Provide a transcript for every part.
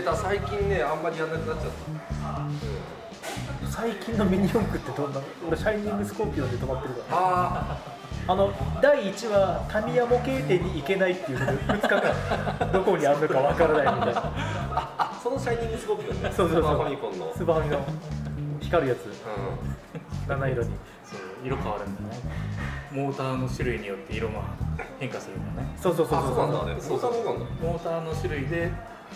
てた最近ねあんまりやんなくなっちゃった、最近のミニ四駆ってどんな？俺シャイニングスコーピオンで止まってるから。ああの第1話タミヤ模型店に行けないっていうことで2日間どこにあるのかわからないみたいな。ああそのシャイニングスコーピオンね。そうそうそう。スーパーファミコンの。スーパーファミの光るやつ。う七色に。そう色変わるんだね。モーターの種類によって色が変化するんだよね。そうそうそうそう。なんだあれそうそうそうなんだモーターの種類で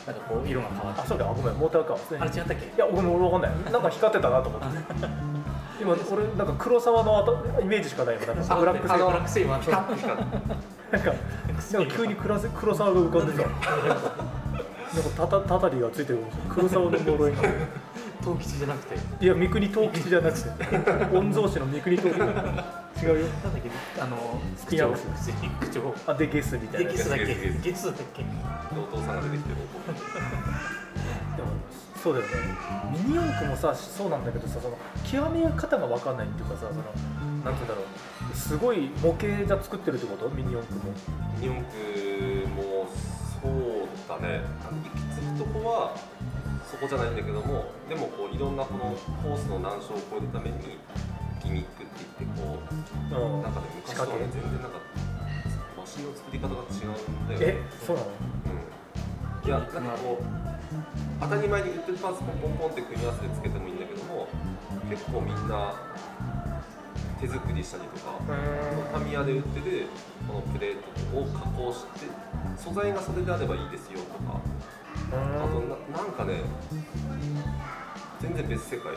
なんかこう色が変わって。あそうかごめん。モーターかあれ違ったっけ？いや俺もわかんない。なんか光ってたなと思って。今俺なんか黒沢の頭イメージしかないもんなんかブラックセあのーバブラックセイバーなんかなんか急に黒せ黒沢が浮かんでさ。なんかたたたたりがついてる黒沢の呪いが。東吉じゃなくて。いや三国東吉じゃなくて。御曹司の三国東吉。違うよあの口調口調あでゲスみたいなでゲスだっけ。ゲスだっけ。お父さんが出てきてるでもそうだよね。ミニ四駆もさそうなんだけどさその極め方が分かんないっていうかさそのなんて言うんだろう。すごい模型じゃ作ってるってこと？ミニ四駆も。ミニ四駆もそうだね。あの行き着くとこはそこじゃないんだけどもでもこういろんなこのコースの難所を越えるためにギミックって言ってこううん。なんかね昔とはね全然なんかマシンの作り方が違うんだよえそうなの？うん。いやなんかこう当たり前に売ってるパーツポンポンポンって組み合わせてつけてもいいんだけども結構みんな手作りしたりとかタミヤで売ってるこのプレートを加工して素材がそれであればいいですよとかあとななんかね全然別世界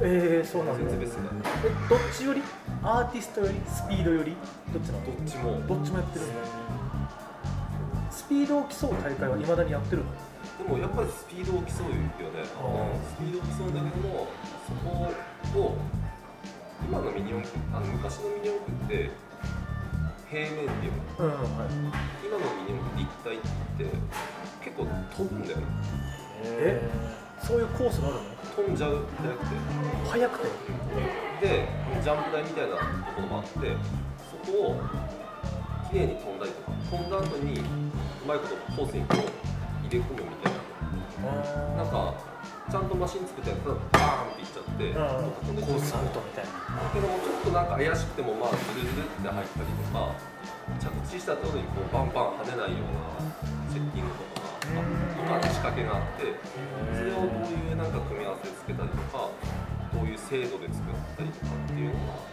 えー、そうなんだ。全然別世界えどっちより？アーティストよりスピードより？どっちなの？どっちも。どっちもやってるの？スピードを競う大会はいまだにやってるの？でもやっぱりスピードを競うよね、スピードを競うんだけどもそこを今のミニ四駆あの昔のミニ四駆って平面っていうのうんはい。今のミニ四駆立体って結構飛ぶんだよね。えそういうコースがあるの？飛んじゃうじゃなくて。速くて？でジャンプ台みたいなところもあってそこを綺麗に飛んだりとか飛んだ後にうまいことコースにこう入れ込むみたいな。なんかちゃんとマシン作ったやつがバーンっていっちゃってうんコースアウトみたいな。だけどもちょっとなんか怪しくてもまあズルズルって入ったりとか着地したところにこうバンバン跳ねないようなセッティングとかがあとか仕掛けがあってそれをどういうなんか組み合わせでつけたりとかどういう精度で作ったりとかっていうのが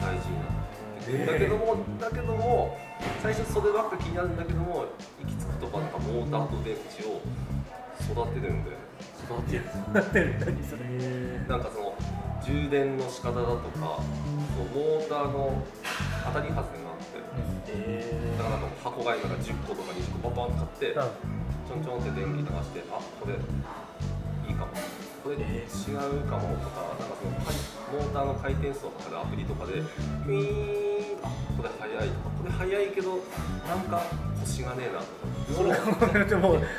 大事になってくる、だけどもだけども最初そればっか気になるんだけども行き着くとこはなんかモーターと電池を育てるんで育てる。なってる何それ。なんかその充電の仕方だとかそのモーターの当たり外れがあってえだからなんか箱買いなんか10個とか20個バンバン買ってうんちょんちょんって電気流してあこれいいかもこれ違うかもとかなんかそのモーターの回転数とかでアプリとかでウィーンあこれ速いとかこれ速いけどなんか腰がねえなとかそれ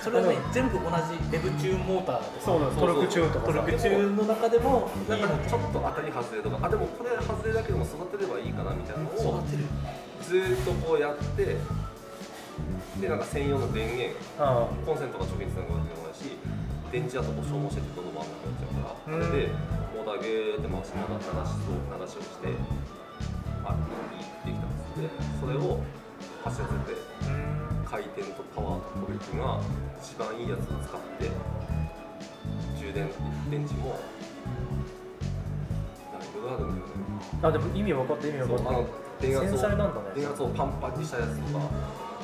それは全部同じデブチューンモーターとかそうだトルクチューンとかトルクチューンの中でもなんかちょっと当たり外れとかあでもこれ外れだけでも育てればいいかなみたいなのをずっとこうやってでなんか専用の電源あコンセントが直接つなぐわけでもないし電池だとこう消耗しててどんどん回んなっちゃうから、うん。でモーターゲーって回しながら流しそう流しをしてあいいできたんですでそれを走らせて回転とパワーとトルクが一番いいやつを使って充電電池もなんかいろいろあるんだよねあでも意味分かった意味分かっそうあの電圧を繊細なんだね。電圧をパンパンにしたやつとか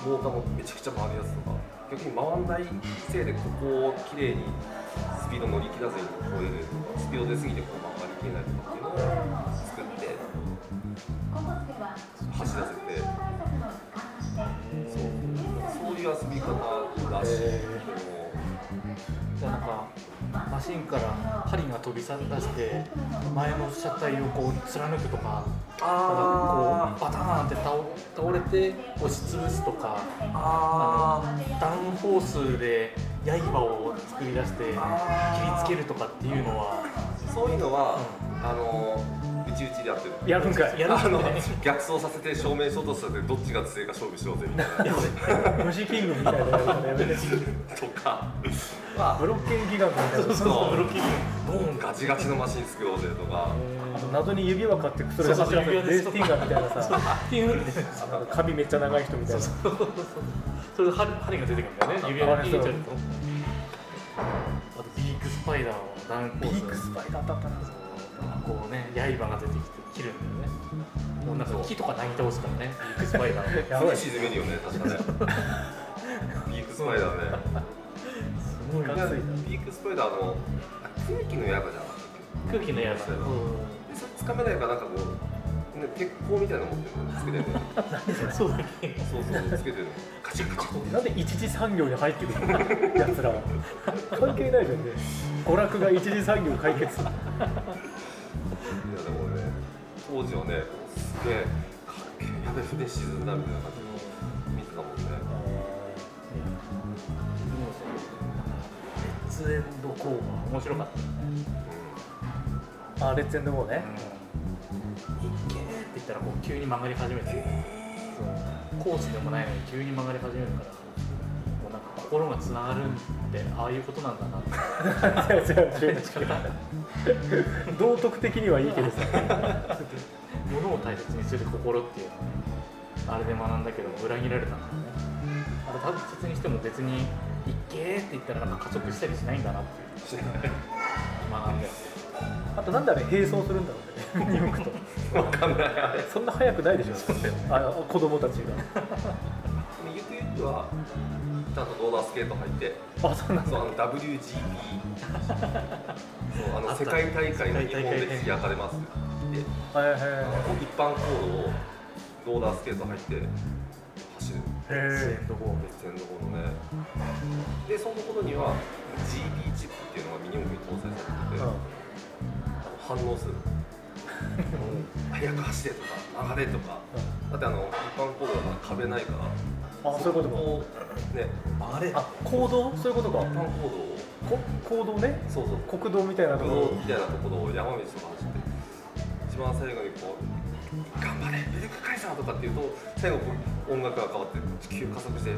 モーターもめちゃくちゃ回るやつとか逆に回んないせいでここをきれいにスピード乗り切らずに超えるスピード出過ぎてこう回りきれないとかっていうのを作って走らせてそう。そういう遊び方らしいへじゃあなんかマシンから針が飛び出して前の車体をこう貫くとかなんかこうバターンって倒倒れて押しつぶすとかあのダウンフォースで刃を作り出して切りつけるとかっていうのはそういうのは、あのう内々でやってる。やるんかい。やる逆走させて正面衝突させてどっちが強いか勝負しようぜみたいな。虫キングみたいなやめて。とか。まブロッケンギガントみたいな。そう。そうブロッキング。あもう。ガチガチのマシン作ろうぜとか。あと謎に指輪買ってそれで走らせてレースティンガーみたいなさピュンって髪めっちゃ長い人みたいな。それで針針が出てくるんだよね。指輪に入れちゃうと。あとビークスパイダーのダウンコビースークスパイダーだったなこうね刃が出てきて切るんだよね。もうなんか木とかなぎ倒すからねビークスパイダーやばい沈めるよね確かね。ビークスパイダー ね。すごいビークスパイダーのあ空気の刃じゃなかったっ空気の刃。でそれつかめないからなんかこう、ね、鉄鋼みたいなの持ってるのつけてる。のそうだっけそうそうつけてる。のカチッカチッなんで一次産業に入ってくるの？やつらは。関係ないじゃんね。娯楽が一次産業解決。いやでもね当時はねすげえかっけえやべ船沈んだみたいな感じの見てたもんね。レッツエンドコー面白かったあレッツエンドゴーね。いっけーったらこう急に曲がり始めて、そう。コースでもないのに急に曲がり始めるからもうなんか心がつながるってああいうことなんだなって。違う違う違う道徳的にはいいけどさ。物を大切にする心っていうのはあれで学んだけど裏切られたんだよね。あれ大切にしても別に「いっけー」って言ったらなんか加速したりしないんだなっていう。学んだよあとなんであれ並走するんだろうね。ニュークと。わかんない。あれそんな速くないでしょ。あ子供たちゆくゆくはちゃんとローラースケート入って。があそうなんだ。そうあの WGP そうあの世界大会が日本で開かれますって。言ってはいはいあの一般コードをローラースケート入って走る。ね。でその頃には GB チップっていうのがミニ四駆に搭載されてて、うん反応する。早く走れとか曲がれとか。だってあの一般コードだから壁ないから。あそういうことか。ねあれ？あ行動？そういうことか。一般コードを。こ行動ね。そうそう。国道みたいなと国ころ。道みたいなところを山道とか走って。一番最後にこう頑張れミルクカイザーとかっていうと最後こう音楽が変わって急加速して。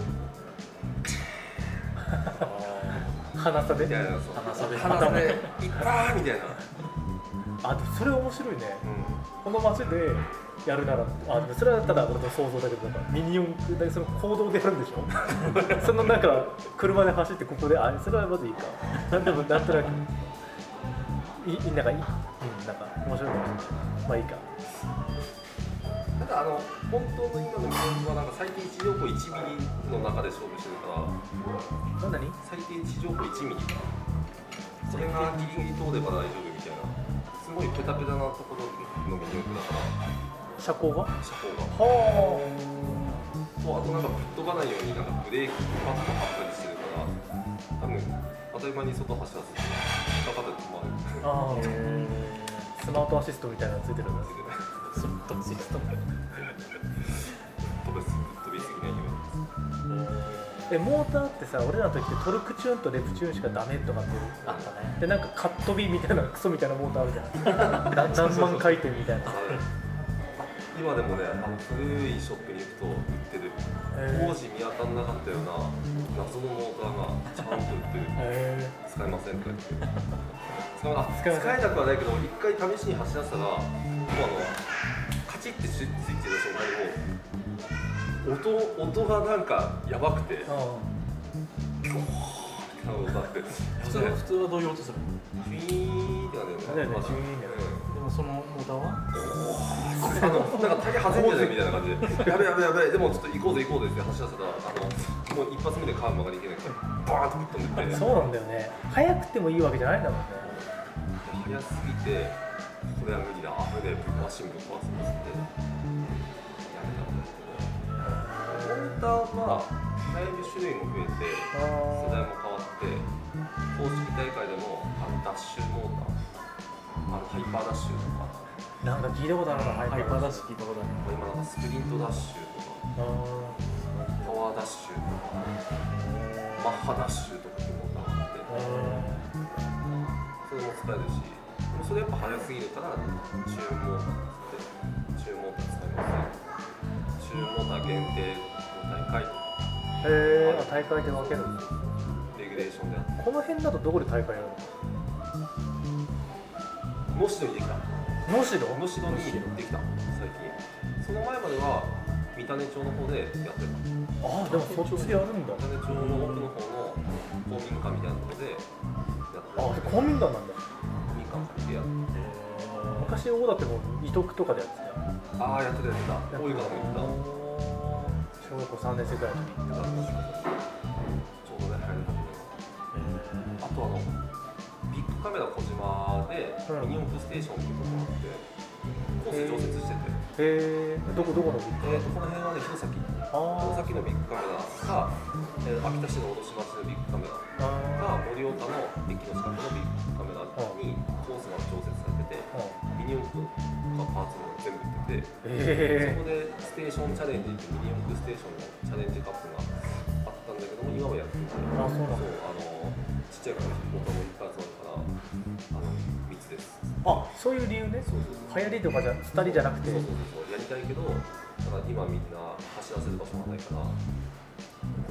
鼻差で？鼻差で。鼻差でいったーみたいな、あでもそれ面白いね。うこの街でやるならあそれはただ俺の想像だけどなんかミニ四駆だけその行動でやるんでしょ？そのなんか車で走ってここであそれはまずいいか。なんでもなんとなくいいなんかいい、うん、なんか面白いかもしれない。まあいいか。ん、ただあの本当の今の魅力はなんか最低地上歩1ミリの中で勝負してるから。なんだに？最低地上歩1ミリそれがギリギリ通れば大丈夫みたいなすごいペタペタなところの魅力だから。車高が？は車高が。あ。そうあとなんか吹っ飛ばないようになんかブレーキパッド貼ったりしてるから多分当たり前に外走らせて下方で止まる。あ ー。スマートアシストみたいなのついてるんだ。スロットシステえモーターってさ俺らの時ってトルクチューンとレプチューンしかダメとかってあったね。でなんかカットビみたいなクソみたいなモーターあるじゃん。な何万回転みたいな。今でもねあの古いショップに行くと売ってるへー当時見当たらなかったような謎のモーターがちゃんと売ってる。へ使えませんとか言って。使 使えなくはないけど一回試しに走らせたらもうあのカチッてスイッチついてる瞬間にもう音音がなんかやばくて。えうなのだって普通は普通はどういう音するのフィーンってなるよね。でもそのモーターは？あのなんかタイヤ外れてるみたいな感じで、やべやべやべ、でもちょっと行こうぜ行こうぜって走らせたら、あのもう一発目でカーブ曲がないから、バーンと吹っ飛んでて、そうなんだよね。速くてもいいわけじゃないんだもんね。速すぎて、これは無理だ、危ねえ、マシンぶっ壊すんですって、ターはだいぶ種類も増えて、世代も変わって、公式大会でもあのダッシュモーター、あのハイパーダッシュとか、なんか聞いたことあるなハイパーダッシュ。聞いたことある今なんかスプリントダッシュとか、パワーダッシュとか。マッハダッシュとかいうモーターがあって。それも使えるしでもそれやっぱ早すぎるからチューンってチューンって使いますね。チューンモーター限定大会とか。へえ大会で分けるんだ。レギュレーションで。この辺だとどこで大会やる能代にできた。の能代能代にできた。最近。その前までは三種町の方でやってた。ああでもそっちでやるんだ。三種町の奥の方の公民館みたいなところでやってた。あ公民館なんだ。公民館借りてやって。昔大館も伊徳とかでやってたよ。ああやってたやってた。大井川も行った小学校3年生くらいの時ちょうどね入るあとあのビッグカメラ小島でうん。ミニ四駆ステーションっていうところがあってコース常設してて、へえどこどこのビッグえー、とこの辺はね弘前あ弘前のビッグカメラか、えー秋田市の卸町のビッグカメラあが盛岡の駅の近くのビッグカメラにコースが調節されてて。ミニ四駆がパーツも全部売っててへそこでステーションチャレンジってミニ四駆ステーションのチャレンジカップがあったんだけども今はやってないあそうなんだ。あのちっちゃいから僕もいっぱい集まるからあの密です。あそういう理由ね。そうそう流行りとかじゃ廃りじゃなくて。そうそうそうやりたいけどただ今みんな走らせる場所がないから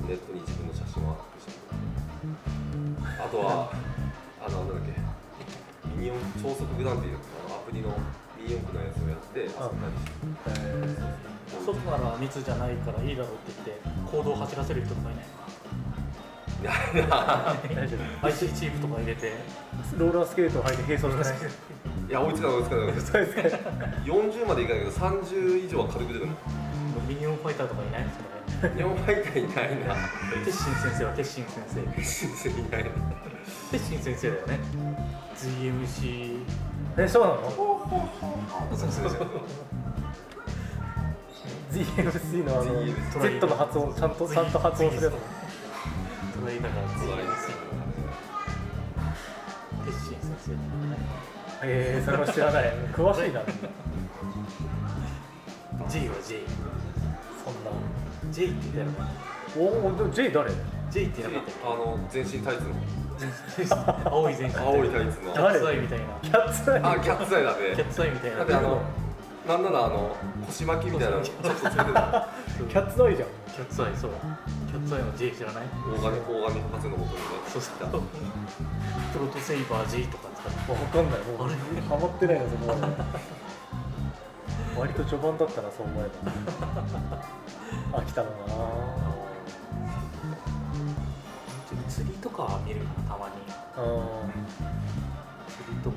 ネットに自分の写真をアップしてるあとはあのなんだっけミニ四駆超速グランっていうあのアプリのミニ四駆のやつをやって遊ん。だりしてへ外なら密じゃないからいいだろうって言って行動を走らせる人とかいない。いやいやえ大丈 IC チープとか入れて。夫ローラースケートを履いて並走しない。いや追いつかない追いつかないそうですか40 までいかないけど30以上は軽く出る。のミニオンファイターとかいない？その日本ファイターいないな。辺鉄心先生は鉄心先生。全然いないな。鉄心先生だよね。GMC えそうなの？そうそうそう。GMC のあの Z の発音ちゃんとちゃんと発音するやつ。トライだえー、それも知らない。詳しいな。J は J そんな J って言ったよね。おおでも J 誰？J って言わなかっあの全身タイツの。た青い全身。青いタイツの。キャッツアイみたいな。キャッツアイ。あキャッツアイだキャッねツアイみたいな。だってあのなんならあの腰巻きみたいなのちょっとつけてた。キャッツアイじゃん。キャッツアイそう。キャッツアイの J 知らない？大金大金博士のもとにね。そうそう。プロトセイバー G とか使って。わかんないもう。あれ？ハマってないなそこ割と序盤だったなそう思えば。飽きたのかなとかは見るなたまに。うん釣りとか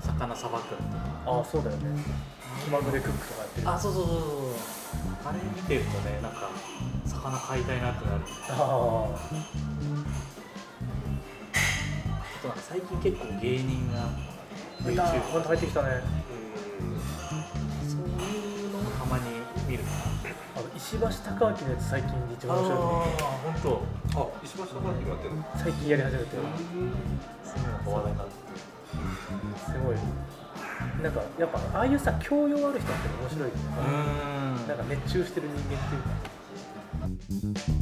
魚さばくのとか。ああそうだよね。気まぐれクックとかやってる。あそうそうそうそう。あれ見てるとねなんか魚買いたいなってなる。ああとなんか最近結構芸人があ出た YouTube また入ってきたね。そう石橋貴明のやつ最近一番面白い本当。あ石橋貴明やってる最近やり始めてすごいうのが話題になってすごい。なんかやっぱああいうさ教養ある人って面白い。よねうーんなんか熱中してる人間っていうか。